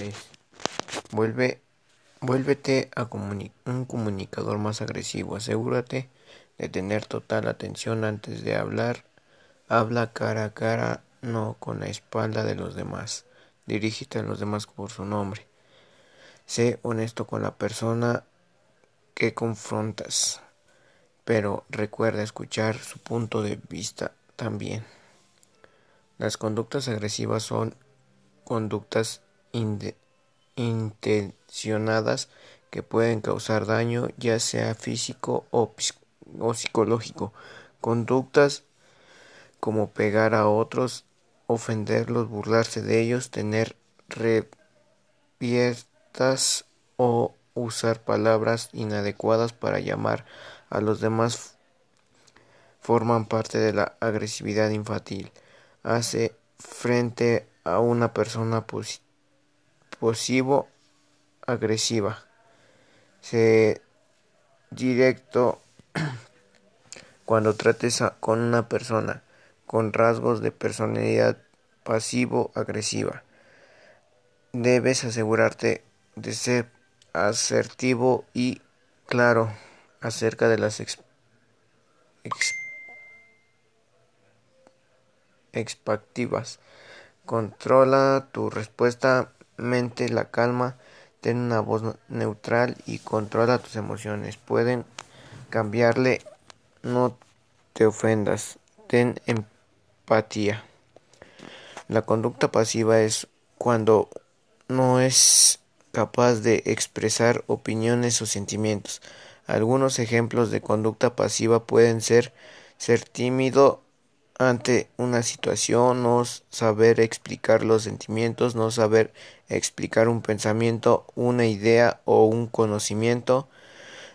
6. Vuelve, vuélvete a un comunicador más agresivo. Asegúrate de tener total atención antes de hablar. Habla cara a cara, no con la espalda de los demás. Dirígete a los demás por su nombre. Sé honesto con la persona que confrontas, pero recuerda escuchar su punto de vista también. Las conductas agresivas son conductas intencionadas que pueden causar daño ya sea físico o, psicológico. Conductas como pegar a otros, ofenderlos, burlarse de ellos, tener reviertas o usar palabras inadecuadas para llamar a los demás forman parte de la agresividad infantil hace frente a una persona posivo agresiva. Se directo cuando trates con una persona con rasgos de personalidad pasivo agresiva. Debes asegurarte de ser asertivo y claro acerca de las expectativas. Controla tu respuesta, mente la calma, ten una voz neutral y controla tus emociones. Pueden cambiarle, no te ofendas, ten empatía. La conducta pasiva es cuando no es capaz de expresar opiniones o sentimientos. Algunos ejemplos de conducta pasiva pueden ser ser tímido ante una situación, no saber explicar los sentimientos, no saber explicar un pensamiento, una idea o un conocimiento,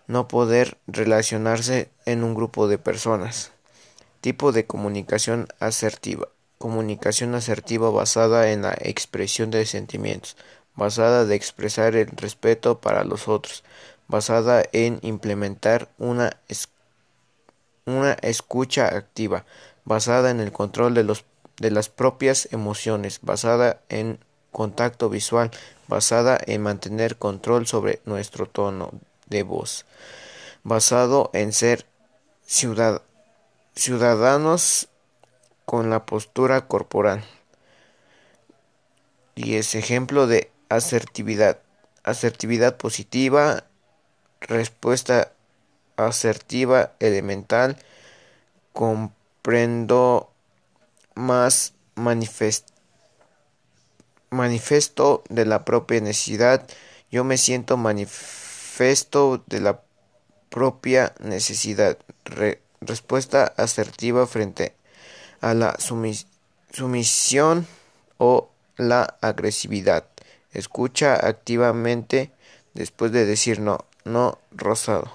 no poder relacionarse en un grupo de personas. Tipo de comunicación asertiva. Comunicación asertiva basada en la expresión de sentimientos, basada de expresar el respeto para los otros, basada en implementar una, una escucha activa, basada en el control de, los, de las propias emociones, basada en contacto visual, basada en mantener control sobre nuestro tono de voz, basado en ser ciudadanos con la postura corporal. Y es ejemplo de asertividad. Asertividad positiva, respuesta asertiva elemental, con prendo más manifiesto de la propia necesidad. Yo me siento manifiesto de la propia necesidad. respuesta asertiva frente a la sumisión o la agresividad. Escucha activamente después de decir no, no rosado.